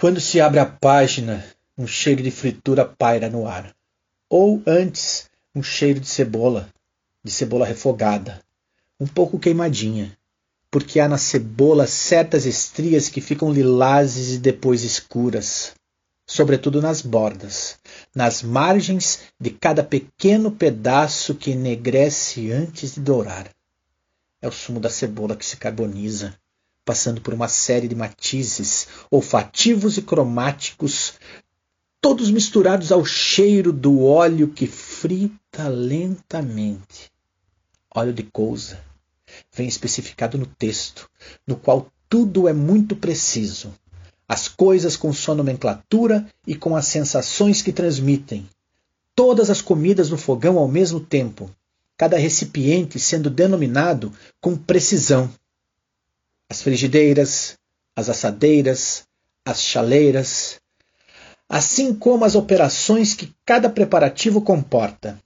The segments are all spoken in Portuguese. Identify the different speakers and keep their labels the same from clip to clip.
Speaker 1: Quando se abre a página, um cheiro de fritura paira no ar. Ou antes, um cheiro de cebola, de cebola refogada, um pouco queimadinha, porque há na cebola certas estrias que ficam lilazes e depois escuras, sobretudo nas bordas, nas margens de cada pequeno pedaço que enegrece antes de dourar. É o sumo da cebola que se carboniza, passando por uma série de matizes olfativos e cromáticos, todos misturados ao cheiro do óleo que frita lentamente. Óleo de cousa. Vem especificado no texto, no qual tudo é muito preciso. As coisas com sua nomenclatura e com as sensações que transmitem. Todas as comidas no fogão ao mesmo tempo, cada recipiente sendo denominado com precisão. As frigideiras, as assadeiras, as chaleiras, assim como as operações que cada preparativo comporta: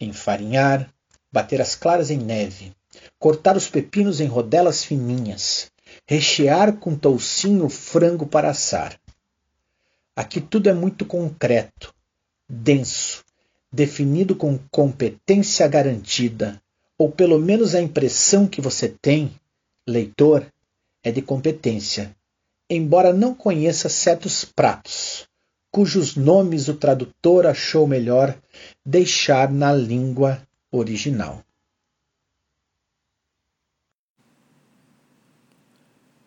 Speaker 1: enfarinhar, bater as claras em neve, cortar os pepinos em rodelas fininhas, rechear com toucinho o frango para assar. Aqui tudo é muito concreto, denso, definido com competência garantida, ou pelo menos a impressão que você tem, leitor, é de competência, embora não conheça certos pratos, cujos nomes o tradutor achou melhor deixar na língua original.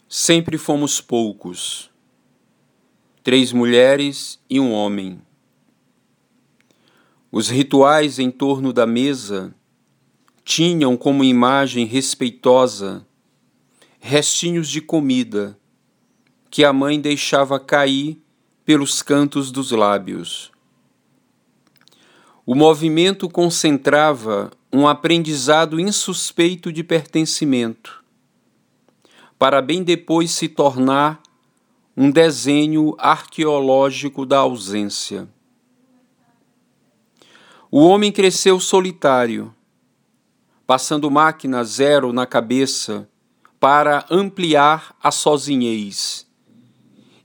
Speaker 2: Sempre fomos poucos, três mulheres e um homem. Os rituais em torno da mesa tinham como imagem respeitosa restinhos de comida que a mãe deixava cair pelos cantos dos lábios. O movimento concentrava um aprendizado insuspeito de pertencimento, para bem depois se tornar um desenho arqueológico da ausência. O homem cresceu solitário, passando máquina zero na cabeça para ampliar a sozinhez,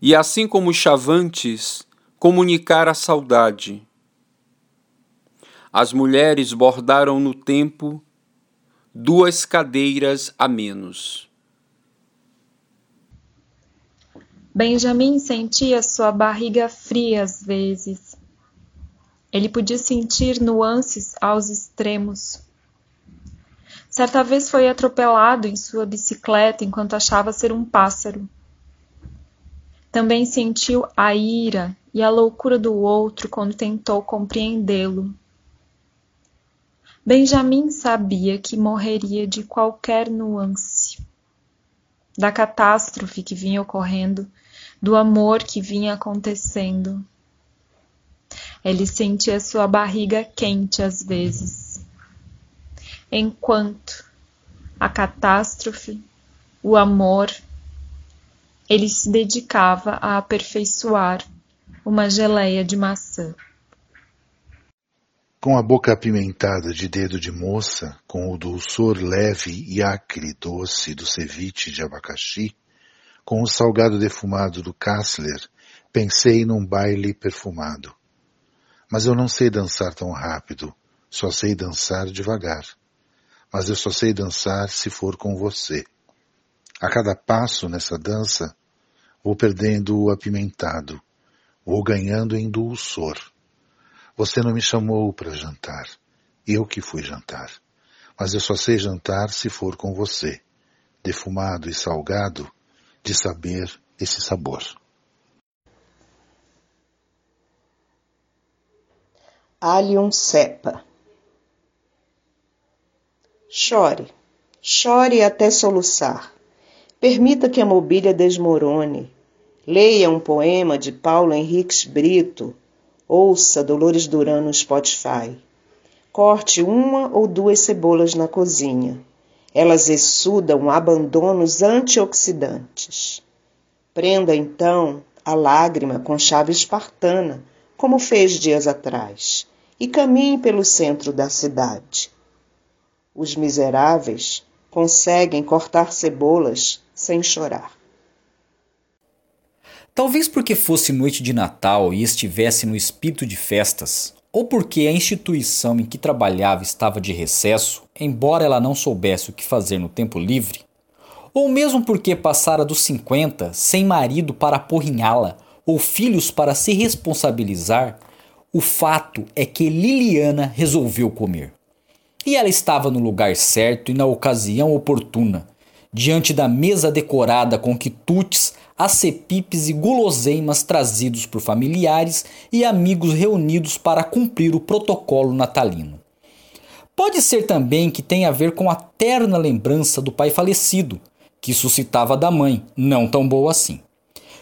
Speaker 2: e assim como chavantes, comunicar a saudade. As mulheres bordaram no tempo duas cadeiras a menos.
Speaker 3: Benjamin sentia sua barriga fria às vezes ele podia sentir nuances aos extremos. Certa vez foi atropelado em sua bicicleta enquanto achava ser um pássaro. Também sentiu a ira e a loucura do outro quando tentou compreendê-lo. Benjamin sabia que morreria de qualquer nuance. Da catástrofe que vinha ocorrendo, do amor que vinha acontecendo. Ele sentia sua barriga quente às vezes. Enquanto a catástrofe, o amor, ele se dedicava a aperfeiçoar uma geleia de maçã.
Speaker 4: Com a boca apimentada de dedo de moça, com o dulçor leve e acre doce do ceviche de abacaxi, com o salgado defumado do Kassler, pensei num baile perfumado. Mas eu não sei dançar tão rápido, só sei dançar devagar. Mas eu só sei dançar se for com você. A cada passo nessa dança, vou perdendo o apimentado, vou ganhando em dulçor. Você não me chamou para jantar, eu que fui jantar. Mas eu só sei jantar se for com você, defumado e salgado, de saber esse sabor.
Speaker 5: Allium cepa. Chore, chore até soluçar. Permita que a mobília desmorone. Leia um poema de Paulo Henriques Brito. Ouça Dolores Duran no Spotify. Corte uma ou duas cebolas na cozinha. Elas exudam abandonos antioxidantes. Prenda então a lágrima com chave espartana, como fez dias atrás e caminhe pelo centro da cidade. Os miseráveis conseguem cortar cebolas sem chorar.
Speaker 6: Talvez porque fosse noite de Natal e estivesse no espírito de festas, ou porque a instituição em que trabalhava estava de recesso, embora ela não soubesse o que fazer no tempo livre, ou mesmo porque passara dos 50 sem marido para apurrinhá-la ou filhos para se responsabilizar, o fato é que Liliana resolveu comer. E ela estava no lugar certo e na ocasião oportuna, diante da mesa decorada com quitutes, acepipes e guloseimas trazidos por familiares e amigos reunidos para cumprir o protocolo natalino. Pode ser também que tenha a ver com a terna lembrança do pai falecido, que suscitava da mãe, não tão boa assim.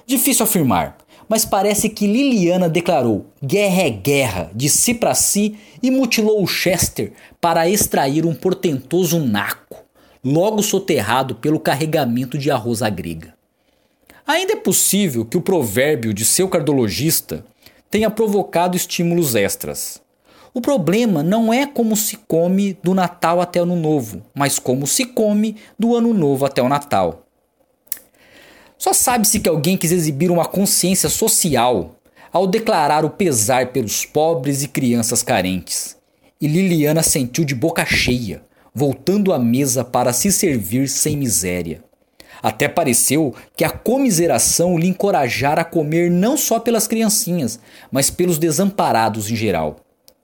Speaker 6: Difícil afirmar, mas parece que Liliana declarou guerra é guerra de si para si e mutilou o Chester para extrair um portentoso naco, logo soterrado pelo carregamento de arroz à grega. Ainda é possível que o provérbio de seu cardiologista tenha provocado estímulos extras. O problema não é como se come do Natal até o Ano Novo, mas como se come do Ano Novo até o Natal. Só sabe-se que alguém quis exibir uma consciência social ao declarar o pesar pelos pobres e crianças carentes. E Liliana sentiu de boca cheia, voltando à mesa para se servir sem miséria. Até pareceu que a comiseração lhe encorajara a comer não só pelas criancinhas, mas pelos desamparados em geral.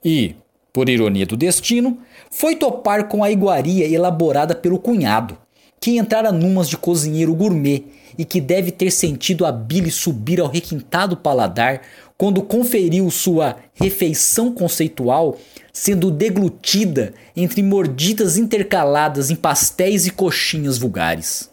Speaker 6: E, por ironia do destino, foi topar com a iguaria elaborada pelo cunhado, que entrara numas de cozinheiro gourmet e que deve ter sentido a bile subir ao requintado paladar quando conferiu sua refeição conceitual, sendo deglutida entre mordidas intercaladas em pastéis e coxinhas vulgares.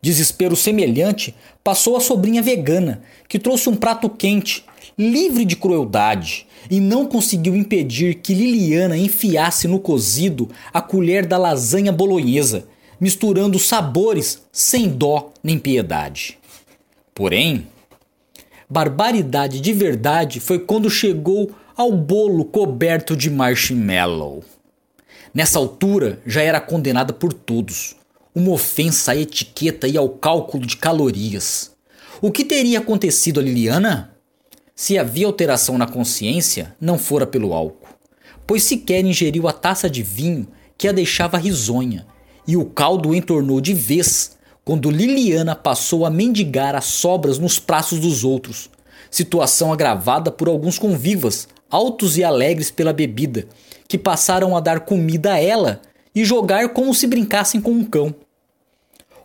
Speaker 6: Desespero semelhante passou a sobrinha vegana, que trouxe um prato quente, livre de crueldade, e não conseguiu impedir que Liliana enfiasse no cozido a colher da lasanha bolonhesa, misturando sabores sem dó nem piedade. Porém, barbaridade de verdade foi quando chegou ao bolo coberto de marshmallow. Nessa altura já era condenada por todos uma ofensa à etiqueta e ao cálculo de calorias. O que teria acontecido a Liliana? Se havia alteração na consciência, não fora pelo álcool, pois sequer ingeriu a taça de vinho que a deixava risonha, e o caldo entornou de vez quando Liliana passou a mendigar as sobras nos praços dos outros, situação agravada por alguns convivas, altos e alegres pela bebida, que passaram a dar comida a ela e jogar como se brincassem com um cão.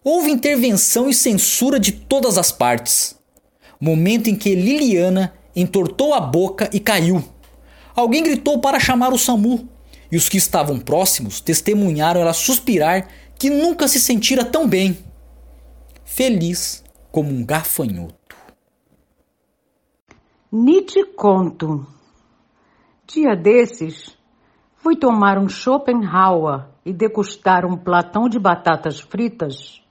Speaker 6: Houve intervenção e censura de todas as partes. Momento em que Liliana entortou a boca e caiu. Alguém gritou para chamar o SAMU, e os que estavam próximos testemunharam ela suspirar que nunca se sentira tão bem. Feliz como um gafanhoto.
Speaker 7: Ni te conto. Dia desses, fui tomar um Schopenhauer e degustar um platão de batatas fritas.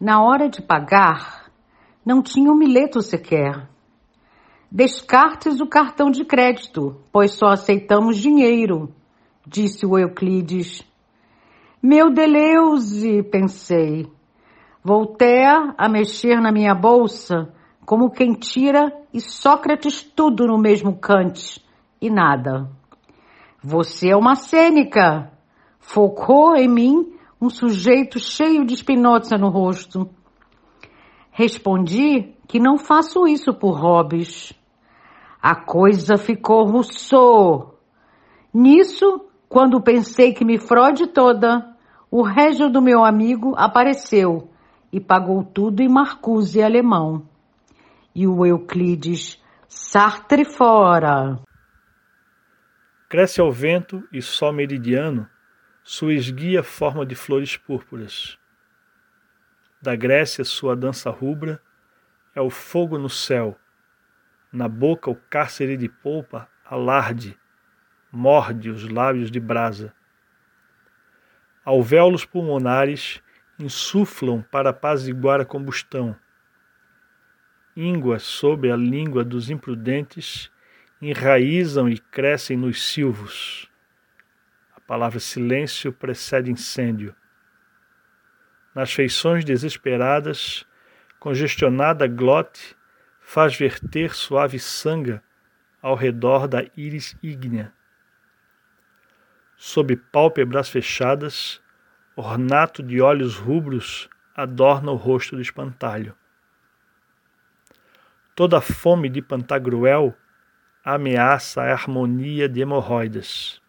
Speaker 7: Na hora de pagar, não tinha um milheto sequer. Descartes o cartão de crédito, pois só aceitamos dinheiro, disse o Euclides. Meu Deleuze, pensei. Voltei a mexer na minha bolsa, como quem tira e Sócrates tudo no mesmo cante, e nada. Você é uma cênica, focou em mim um sujeito cheio de Spinoza no rosto. Respondi que não faço isso por hobbies. A coisa ficou Rousseau. Nisso, quando pensei que me frode toda, o régio do meu amigo apareceu e pagou tudo em Marcuse alemão. E o Euclides, Sartre fora.
Speaker 8: Cresce ao vento e só meridiano, sua esguia forma de flores púrpuras. Da Grécia, sua dança rubra é o fogo no céu. Na boca, o cárcere de polpa alarde, morde os lábios de brasa. Alvéolos pulmonares insuflam para apaziguar a combustão. Ínguas sob a língua dos imprudentes enraizam e crescem nos silvos palavra silêncio precede incêndio. Nas feições desesperadas, congestionada glote faz verter suave sanga ao redor da íris ígnea. Sob pálpebras fechadas, ornato de olhos rubros adorna o rosto do espantalho. Toda fome de Pantagruel ameaça a harmonia de hemorroidas.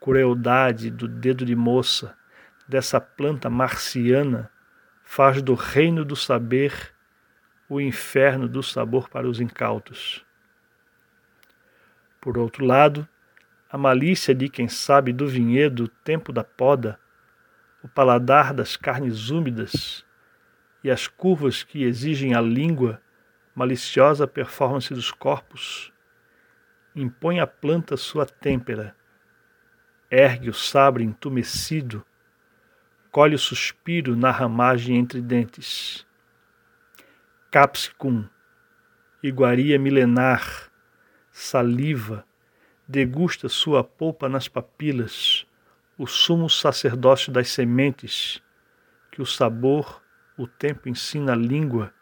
Speaker 8: Crueldade do dedo de moça dessa planta marciana faz do reino do saber o inferno do sabor para os incautos. Por outro lado, a malícia de quem sabe do vinhedo o tempo da poda, o paladar das carnes úmidas e as curvas que exigem a língua, maliciosa performance dos corpos, impõe à planta sua têmpera, ergue o sabre entumecido colhe o suspiro na ramagem entre dentes. Capsicum, iguaria milenar, saliva, degusta sua polpa nas papilas, o sumo sacerdócio das sementes, que o sabor, o tempo ensina a língua,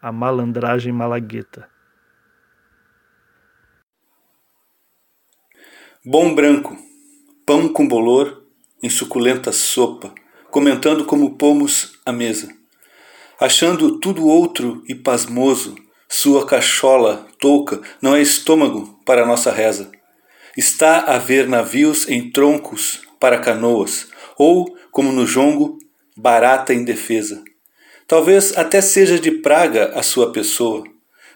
Speaker 8: a malandragem malagueta.
Speaker 9: Bom branco, pão com bolor em suculenta sopa, comentando como pomos à mesa. Achando tudo outro e pasmoso, sua cachola, touca, não é estômago para nossa reza. Está a ver navios em troncos para canoas, ou, como no jongo, barata indefesa. Talvez até seja de praga a sua pessoa.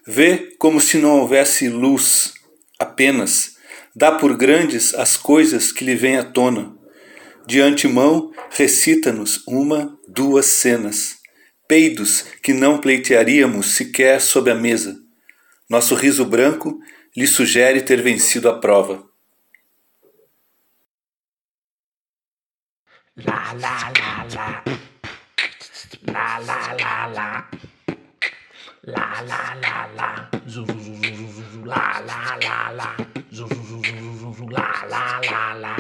Speaker 9: Vê como se não houvesse luz, apenas. Dá por grandes as coisas que lhe vêm à tona de antemão, recita-nos uma, duas cenas, peidos que não pleitearíamos sequer sob a mesa. Nosso riso branco lhe sugere ter vencido a prova.
Speaker 10: La la la la. La la la la. La la la la. Zu zu zu zu zu zu la la la la. Zu zu zu zu zu zu la la la la.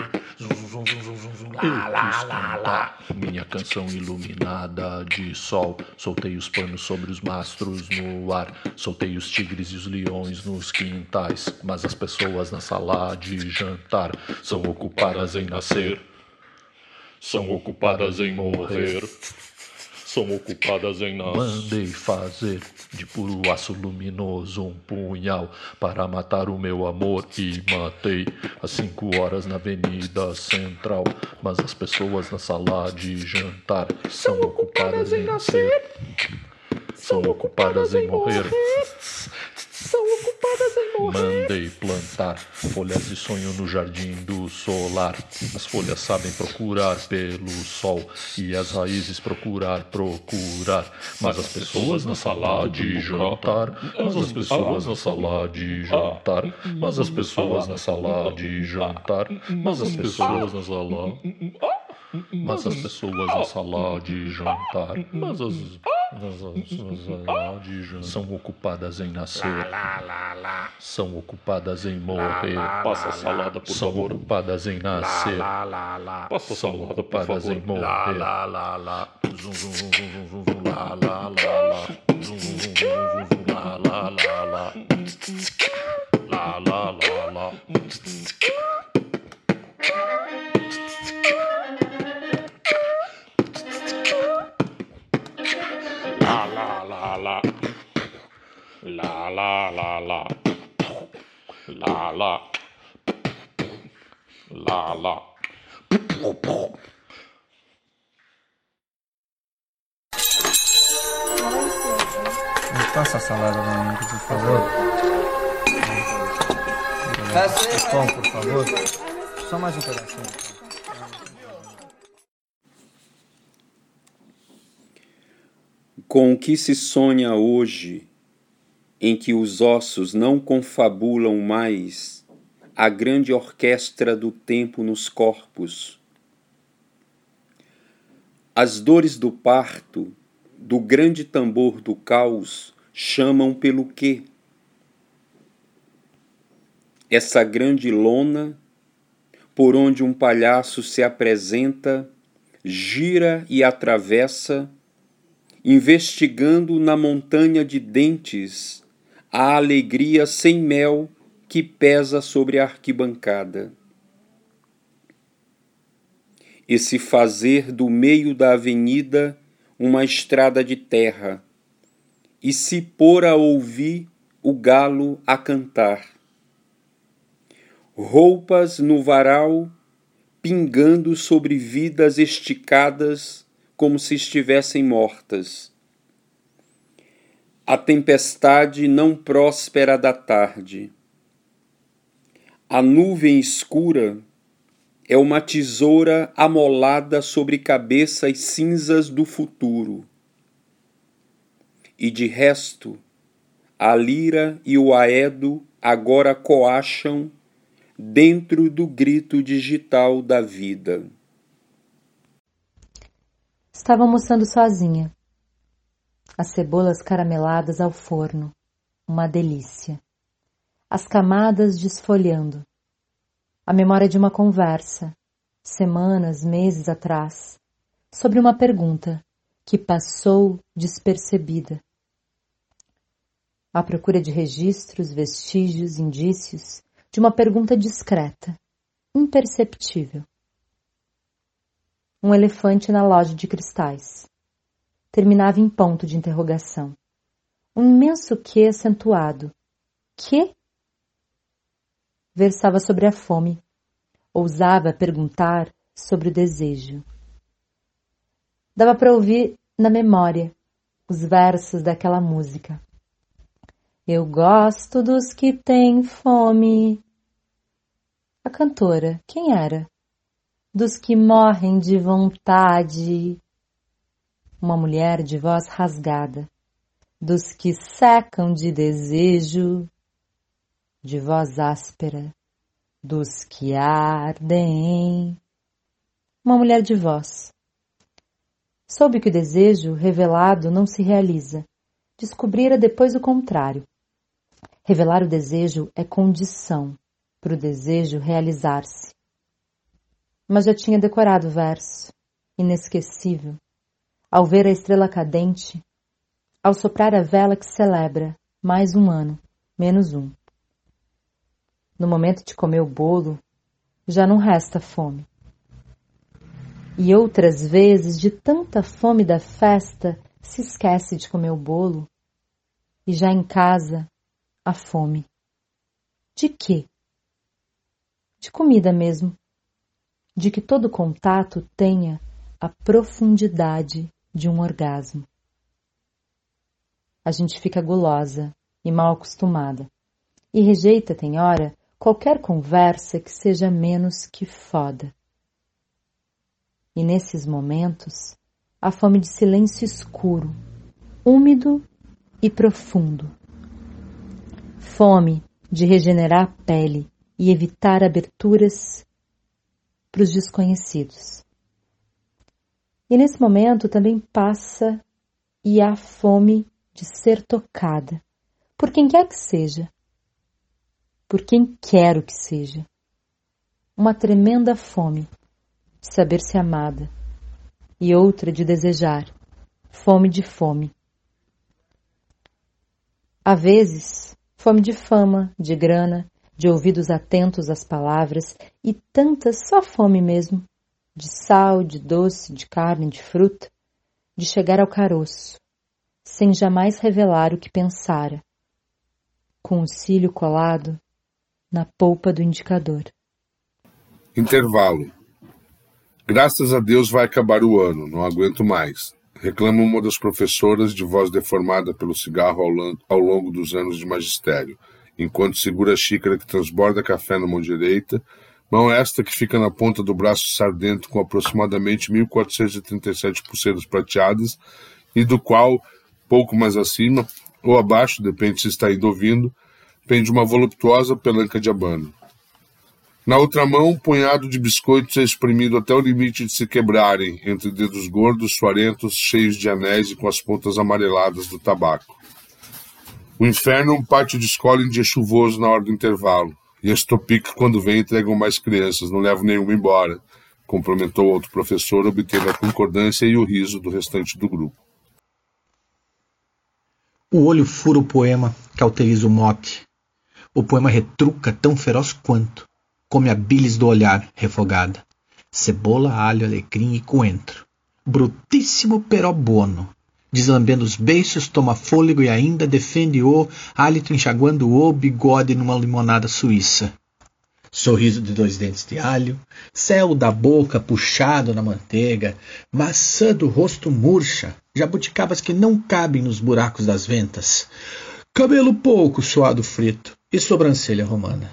Speaker 10: Lá, lá, lá, lá. Minha canção iluminada de sol. Soltei os panos sobre os mastros no ar. Soltei os tigres e os leões nos quintais. Mas as pessoas na sala de jantar são ocupadas em nascer. São ocupadas em morrer. São ocupadas em nós. Mandei fazer de puro aço luminoso um punhal para matar o meu amor e matei às cinco horas na Avenida Central. Mas as pessoas na sala de jantar são ocupadas em nascer, são ocupadas em morrer são ocupadas em morrer. Mandei plantar folhas de sonho no jardim do solar. As folhas sabem procurar pelo sol e as raízes procurar, procurar. Mas as pessoas na sala de jantar, mas as pessoas na sala de jantar, mas as pessoas na sala de jantar, mas as pessoas na sala mas as pessoas na sala de jantar, mas as, mas as, são ocupadas em nascer, são ocupadas em morrer, passa salada por são ocupadas em nascer, são ocupadas em morrer, lá lá lá, zum zum zum zum zum zum lá lá lá, lá lá lá lá, lá lá lá lá. lá, lá, lá. Lá, lá. Lá,
Speaker 1: lá. Passa a salada lá lá por favor. lá Pão, por favor. Só mais um lá
Speaker 2: Com o que se sonha hoje em que os ossos não confabulam mais a grande orquestra do tempo nos corpos. As dores do parto, do grande tambor do caos, chamam pelo quê? Essa grande lona, por onde um palhaço se apresenta, gira e atravessa, investigando na montanha de dentes a alegria sem mel que pesa sobre a arquibancada. Esse fazer do meio da avenida uma estrada de terra e se pôr a ouvir o galo a cantar. Roupas no varal pingando sobre vidas esticadas como se estivessem mortas. A tempestade não próspera da tarde. A nuvem escura é uma tesoura amolada sobre cabeças cinzas do futuro. E de resto, a lira e o aedo agora coacham dentro do grito digital da vida.
Speaker 11: Estava almoçando sozinha. As cebolas carameladas ao forno, uma delícia. As camadas desfolhando. A memória de uma conversa, semanas, meses atrás, sobre uma pergunta que passou despercebida. À procura de registros, vestígios, indícios, de uma pergunta discreta, imperceptível. Um elefante na loja de cristais. Terminava em ponto de interrogação. Um imenso que acentuado. Que? Versava sobre a fome. Ousava perguntar sobre o desejo. Dava para ouvir na memória os versos daquela música. Eu gosto dos que têm fome. A cantora, quem era? Dos que morrem de vontade. Uma mulher de voz rasgada. Dos que secam de desejo. De voz áspera. Dos que ardem. Uma mulher de voz. Soube que o desejo revelado não se realiza. Descobrira depois o contrário Revelar o desejo é condição para o desejo realizar-se. Mas já tinha decorado o verso, inesquecível, ao ver a estrela cadente, ao soprar a vela que celebra mais um ano, menos um. No momento de comer o bolo, já não resta fome. E outras vezes, de tanta fome da festa, se esquece de comer o bolo, e já em casa a fome. De quê? De comida mesmo. De que todo contato tenha a profundidade de um orgasmo. A gente fica gulosa e mal acostumada e rejeita, tem hora, qualquer conversa que seja menos que foda. E nesses momentos, a fome de silêncio escuro, úmido e profundo fome de regenerar a pele e evitar aberturas para os desconhecidos. E nesse momento também passa e há fome de ser tocada por quem quer que seja, por quem quero que seja. Uma tremenda fome de saber se amada e outra de desejar, fome de fome. Há vezes fome de fama, de grana, de ouvidos atentos às palavras e tanta só fome mesmo, de sal, de doce, de carne, de fruta, de chegar ao caroço, sem jamais revelar o que pensara, com o cílio colado na polpa do indicador.
Speaker 12: Intervalo. Graças a Deus vai acabar o ano, não aguento mais reclama uma das professoras de voz deformada pelo cigarro ao longo dos anos de magistério, enquanto segura a xícara que transborda café na mão direita, mão esta que fica na ponta do braço sardento com aproximadamente 1.437 pulseiras prateadas e do qual, pouco mais acima, ou abaixo, depende se está indo ouvindo, pende uma voluptuosa pelanca de abano. Na outra mão, um punhado de biscoitos é espremido até o limite de se quebrarem, entre dedos gordos, suarentos, cheios de anéis e com as pontas amareladas do tabaco. O inferno é um pátio de escola em dia chuvoso na hora do intervalo. E as Topic, quando vem, entregam mais crianças, não levam nenhuma embora, complementou outro professor, obtendo a concordância e o riso do restante do grupo.
Speaker 1: O olho fura o poema, cauteriza o mote. O poema retruca tão feroz quanto, come a bilis do olhar, refogada. Cebola, alho, alecrim e coentro. Brutíssimo pero bono. Deslambendo os beiços, toma fôlego e ainda defende-o, hálito enxaguando o bigode numa limonada suíça. Sorriso de dois dentes de alho, céu da boca puxado na manteiga, maçã do rosto murcha, jabuticabas que não cabem nos buracos das ventas, cabelo pouco suado frito e sobrancelha romana.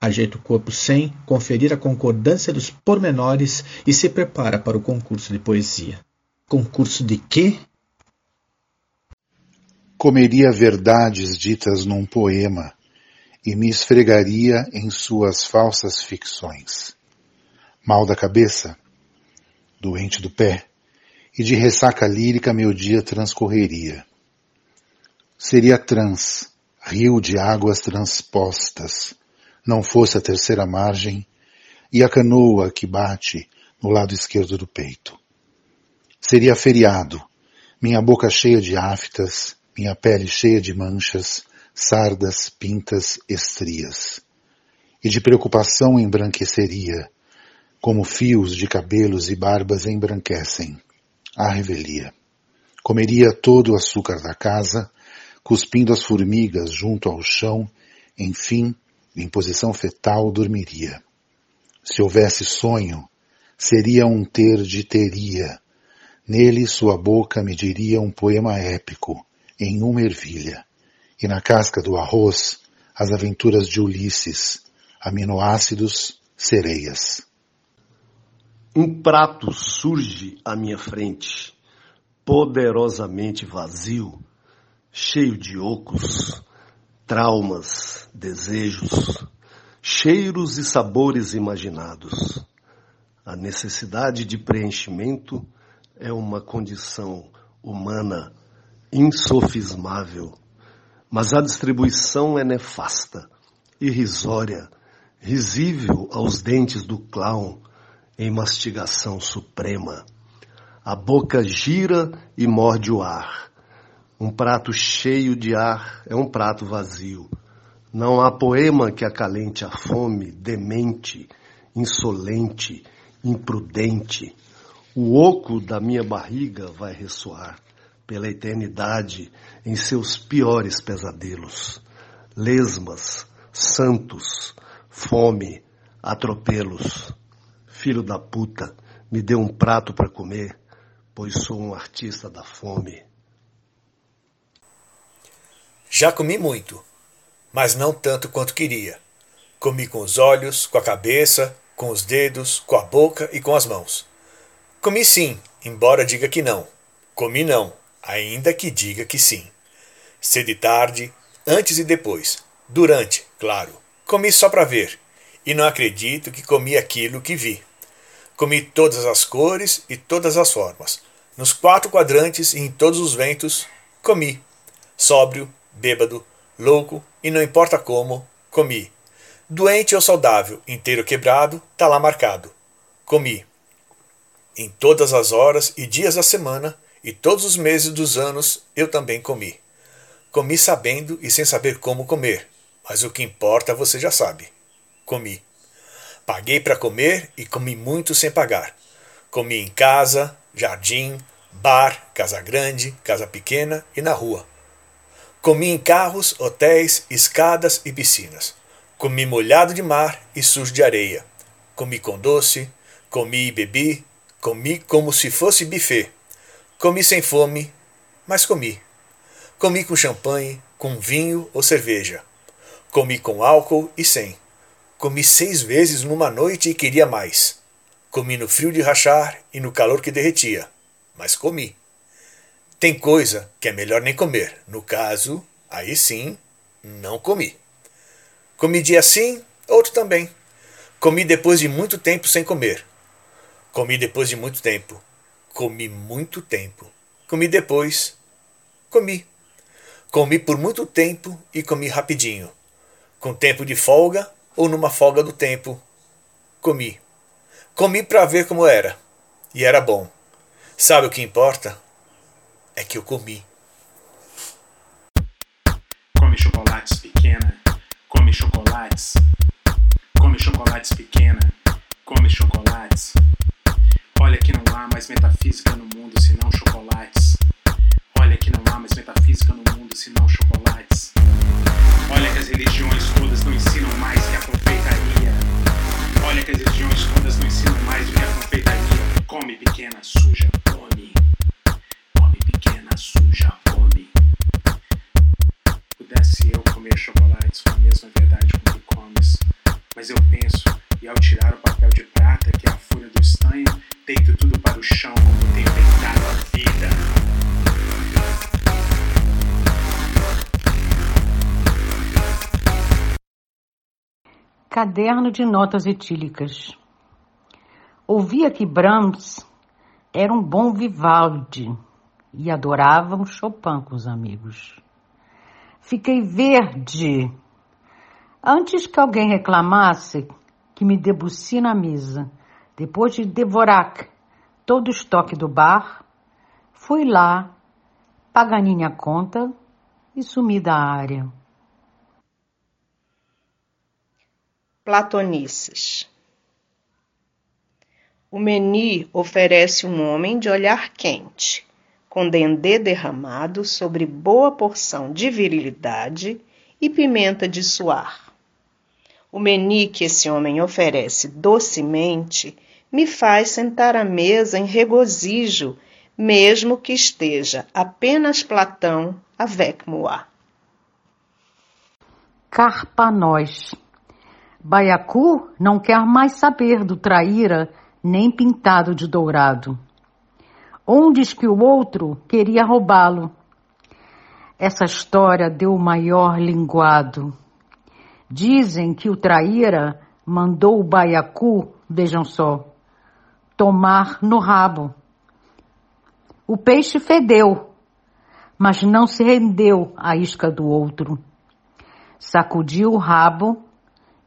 Speaker 1: Ajeita o corpo sem conferir a concordância dos pormenores e se prepara para o concurso de poesia. Concurso de quê?
Speaker 4: Comeria verdades ditas num poema e me esfregaria em suas falsas ficções. Mal da cabeça, doente do pé, e de ressaca lírica meu dia transcorreria. Seria trans, rio de águas transpostas, não fosse a terceira margem e a canoa que bate no lado esquerdo do peito. Seria feriado, minha boca cheia de aftas, minha pele cheia de manchas, sardas, pintas, estrias. E de preocupação embranqueceria, como fios de cabelos e barbas embranquecem, a revelia. Comeria todo o açúcar da casa, cuspindo as formigas junto ao chão, enfim, em posição fetal dormiria. Se houvesse sonho, seria um ter de teria. Nele sua boca me diria um poema épico, em uma ervilha e na casca do arroz as aventuras de Ulisses, aminoácidos, sereias.
Speaker 13: Um prato surge à minha frente, poderosamente vazio, cheio de ocos, traumas, desejos, cheiros e sabores imaginados. A necessidade de preenchimento é uma condição humana insofismável mas a distribuição é nefasta, irrisória, risível aos dentes do clown em mastigação suprema. A boca gira e morde o ar. Um prato cheio de ar é um prato vazio. Não há poema que acalente a fome, demente, insolente, imprudente. O oco da minha barriga vai ressoar pela eternidade em seus piores pesadelos. Lesmas, santos, fome, atropelos. Filho da puta, me dê um prato para comer, pois sou um artista da fome.
Speaker 14: Já comi muito, mas não tanto quanto queria. Comi com os olhos, com a cabeça, com os dedos, com a boca e com as mãos. Comi sim, embora diga que não. Comi não, ainda que diga que sim. Cedo e tarde, antes e depois, durante, claro. Comi só para ver, e não acredito que comi aquilo que vi. Comi todas as cores e todas as formas. Nos quatro quadrantes e em todos os ventos, comi. Sóbrio, bêbado, louco e não importa como, comi. Doente ou saudável, inteiro quebrado, tá lá marcado. Comi. Em todas as horas e dias da semana, e todos os meses dos anos eu também comi. Comi sabendo e sem saber como comer, mas o que importa você já sabe. Comi. Paguei para comer e comi muito sem pagar. Comi em casa, jardim, bar, casa grande, casa pequena e na rua. Comi em carros, hotéis, escadas e piscinas. Comi molhado de mar e sujo de areia. Comi com doce, comi e bebi, comi como se fosse buffet. Comi sem fome, mas comi. Comi com champanhe, com vinho ou cerveja. Comi com álcool e sem. Comi seis vezes numa noite e queria mais. Comi no frio de rachar e no calor que derretia, mas comi. Tem coisa que é melhor nem comer. No caso, aí sim, não comi. Comi dia sim, outro também. Comi depois de muito tempo sem comer. Comi depois de muito tempo. Comi muito tempo. Comi depois. Comi. Comi por muito tempo e comi rapidinho. Com tempo de folga ou numa folga do tempo. Comi. Comi para ver como era. E era bom. Sabe o que importa? É que eu comi.
Speaker 15: Come chocolates pequena. Come chocolates. Come chocolates pequena.
Speaker 7: Caderno de notas etílicas. Ouvia que Brahms era um bom Vivaldi e adorávamos Chopin com os amigos. Fiquei verde antes que alguém reclamasse que me Debussy na mesa, depois de devorar todo o estoque do bar, fui lá, Paganini a conta e sumi da área.
Speaker 5: Platonices O Meni oferece um homem de olhar quente, com dendê derramado sobre boa porção de virilidade e pimenta de suar. O meni que esse homem oferece docemente me faz sentar à mesa em regozijo, mesmo que esteja apenas Platão avec moi.
Speaker 7: Carpanós Baiacu não quer mais saber do traíra nem pintado de dourado. Um diz que o outro queria roubá-lo. Essa história deu o maior linguado. Dizem que o traíra mandou o baiacu, vejam só, tomar no rabo. O peixe fedeu, mas não se rendeu à isca do outro. Sacudiu o rabo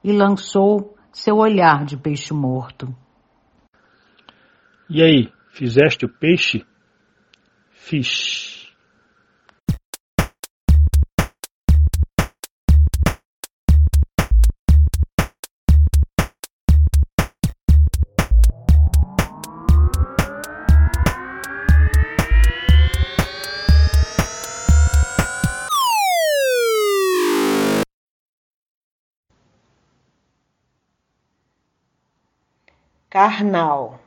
Speaker 7: e lançou seu olhar de peixe morto.
Speaker 8: E aí, fizeste o peixe? Fiz.
Speaker 5: Carnal.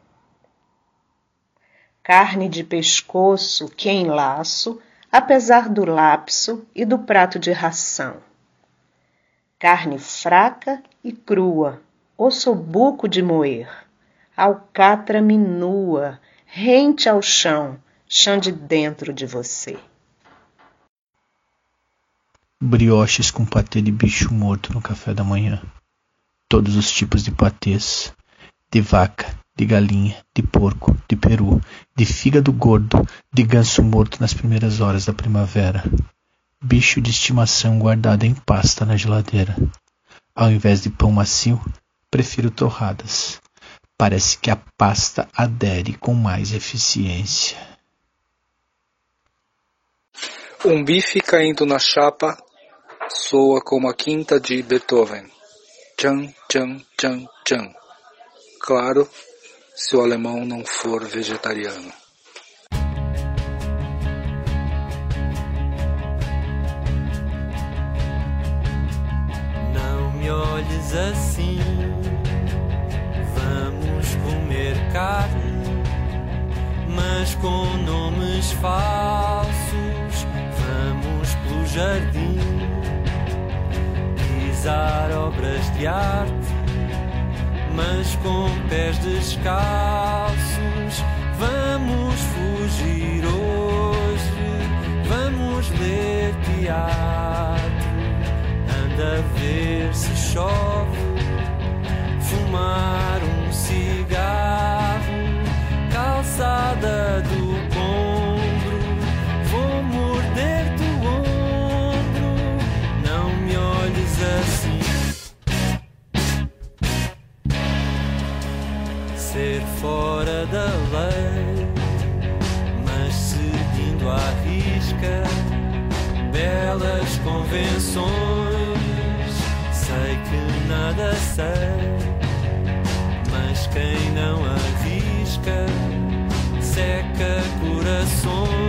Speaker 5: Carne de pescoço que enlaço, apesar do lapso e do prato de ração. Carne fraca e crua, ossobuco de moer, alcatra minua, rente ao chão, chão de dentro de você.
Speaker 1: Brioches com patê de bicho morto no café da manhã. Todos os tipos de patês de vaca, de galinha, de porco, de peru, de fígado gordo, de ganso morto nas primeiras horas da primavera. Bicho de estimação guardado em pasta na geladeira. Ao invés de pão macio, prefiro torradas. Parece que a pasta adere com mais eficiência.
Speaker 16: Um bife caindo na chapa soa como a quinta de Beethoven. Tchan, tchan, tchan, tchan. Claro, se o alemão não for vegetariano.
Speaker 17: Não me olhes assim, vamos comer carne, mas com nomes falsos. Vamos pelo jardim, pisar obras de arte mas com pés descalços. Vamos fugir hoje, vamos ler teatro. Anda a ver se chove, fumar um cigarro, calçada do fora da lei, mas seguindo à risca belas convenções. Sei que nada sei, mas quem não arrisca seca corações.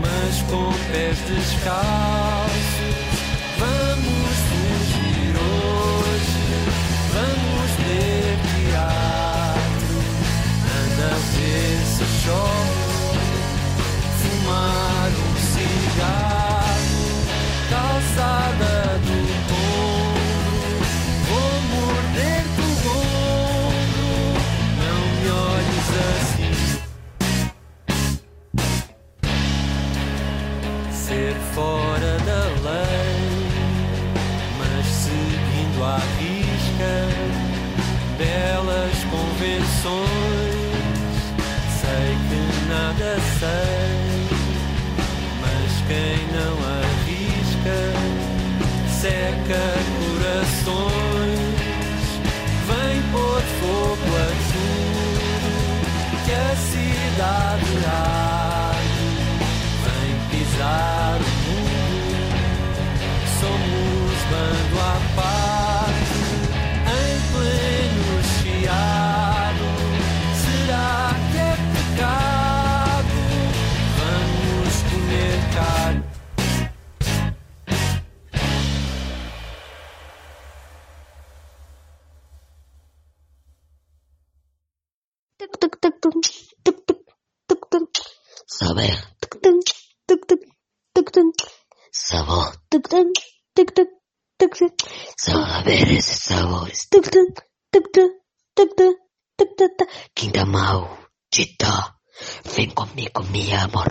Speaker 17: Mas com pés descalços.
Speaker 18: Saber. Sabor. Saberes e sabores. Quinta mal. Chita. Vem comigo, meu amor.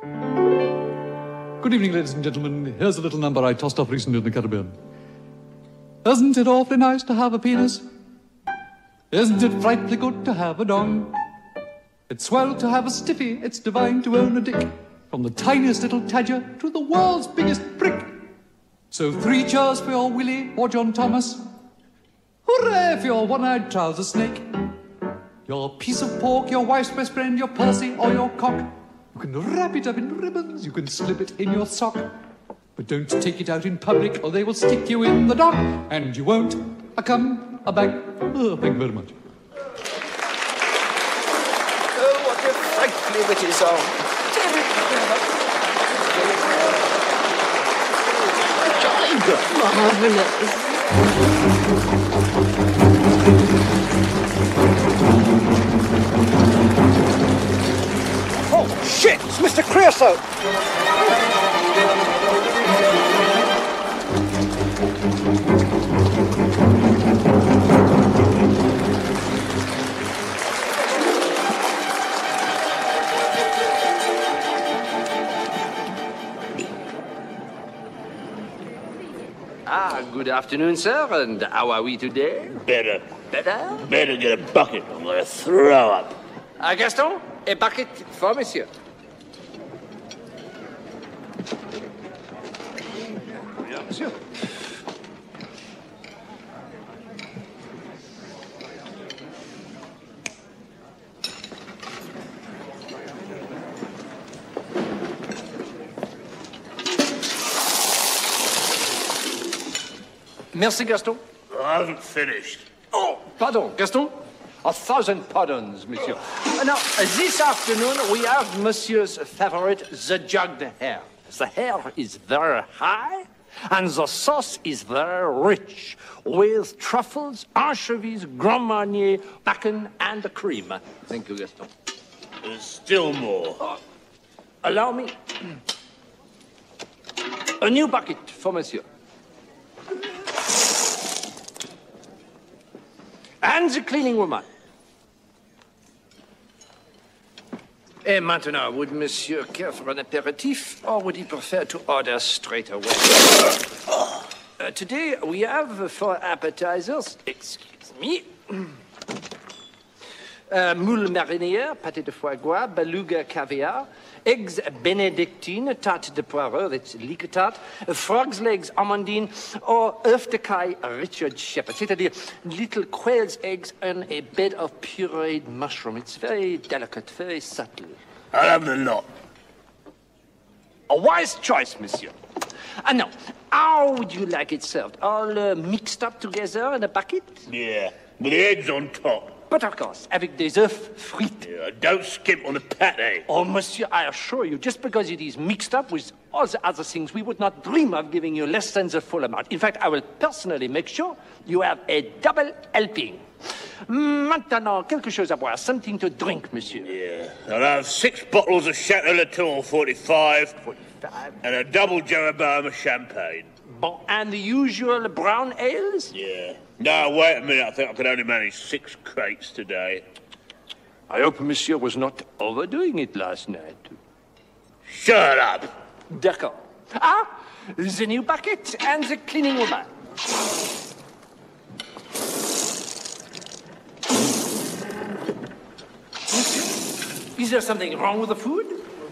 Speaker 19: Good evening, ladies and gentlemen. Here's a little number I tossed up recently in the Caribbean. Isn't it awfully nice to have a penis? Isn't it frightfully good to have a dong? It's swell to have a stiffy, it's divine to own a dick. From the tiniest little tadger to the world's biggest prick. So three cheers for your Willie or John Thomas. Hooray for your one-eyed trouser snake. Your piece of pork, your wife's best friend, your Percy or your cock. You can wrap it up in ribbons, you can slip it in your sock. But don't take it out in public or they will stick you in the dock. And you won't a come a back. Oh, thank you very much.
Speaker 20: Oh, what a frightfully witty song. Jolly good.
Speaker 21: Oh, shit! It's Mr. Creosote!
Speaker 22: Ah, good afternoon, sir, and how are we today?
Speaker 23: Better.
Speaker 22: Better?
Speaker 23: Better get a bucket. I'm gonna throw up.
Speaker 22: Uh, Gaston, a bucket for monsieur. Merci, Gaston.
Speaker 23: I haven't finished.
Speaker 22: Oh, pardon, Gaston. A thousand pardons, monsieur. Uh, Now, this afternoon, we have monsieur's favorite, the jugged hare. The hare is very high, and the sauce is very rich, with truffles, anchovies, Grand Marnier, bacon, and cream. Thank you, Gaston.
Speaker 23: There's still more.
Speaker 22: Allow me. A new bucket for monsieur. And the cleaning woman. Et maintenant, would monsieur care for an aperitif, or would he prefer to order straight away? Uh, today, we have for appetizers, excuse me, uh, moule marinière, pâté de foie gras, beluga caviar, eggs benedictine, tarte de poireau, that's leek tart, uh, frog's legs amandine, or œuf Richard Shepherd, c'est-à-dire little quail's eggs on a bed of pureed mushroom. It's very delicate, very subtle.
Speaker 23: I'll have the lot.
Speaker 22: A wise choice, monsieur. And now, how would you like it served? All uh, mixed up together in a bucket?
Speaker 23: Yeah, with the eggs on top.
Speaker 22: But of course, avec des œufs frites.
Speaker 23: Yeah, don't skimp on the pate. Eh?
Speaker 22: Oh, monsieur, I assure you, just because it is mixed up with all the other things, we would not dream of giving you less than the full amount. In fact, I will personally make sure you have a double helping. Maintenant, quelque chose à boire, something to drink, monsieur.
Speaker 23: Yeah, I'll have six bottles of Chateau Latour 45,
Speaker 22: 45.
Speaker 23: and a double Jeroboam of champagne.
Speaker 22: Bon, and the usual brown ales?
Speaker 23: Yeah. No, wait a minute. I think I could only manage six crates today.
Speaker 22: I hope monsieur was not overdoing it last night.
Speaker 23: Shut up.
Speaker 22: D'accord. Ah, the new bucket and the cleaning woman. Is there something wrong with the food?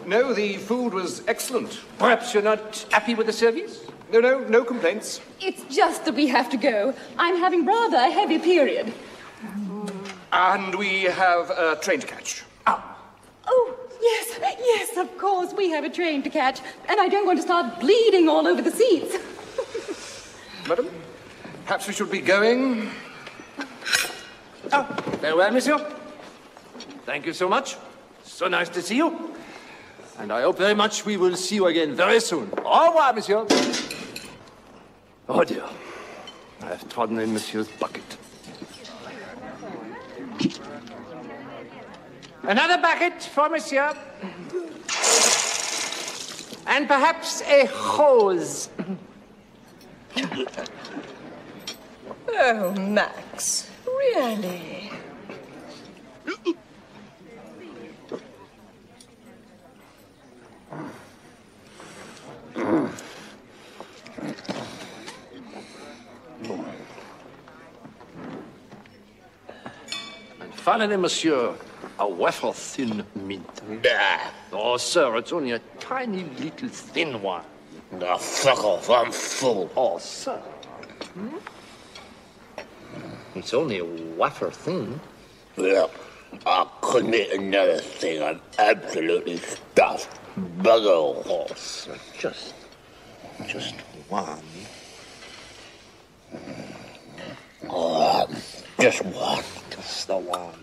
Speaker 21: No, the food was excellent.
Speaker 22: Perhaps you're not happy with the service?
Speaker 21: No, no, no complaints.
Speaker 24: It's just that we have to go. I'm having rather a heavy period.
Speaker 21: And we have a train to catch. Ah.
Speaker 24: Oh, yes, yes, of course, we have a train to catch, and I don't want to start bleeding all over the seats.
Speaker 21: Madam, perhaps we should be going.
Speaker 22: Ah, oh, very well, monsieur. Thank you so much. So nice to see you. And I hope very much we will see you again very soon. Au revoir, monsieur. Oh dear. I have trodden in monsieur's bucket. Another bucket for monsieur. And perhaps a hose.
Speaker 5: Oh, Max, really?
Speaker 22: Finally, monsieur, a wafer thin mint.
Speaker 23: Nah.
Speaker 22: Oh, sir, it's only a tiny little thin one.
Speaker 23: Nah, fuck off. I'm full.
Speaker 22: Oh, sir. Hmm? It's only a wafer thin.
Speaker 23: Look, I couldn't eat another thing. I'm absolutely stuffed. Bugger all.
Speaker 22: Oh, sir, just, just one.
Speaker 23: All right, just one.
Speaker 22: Just the one,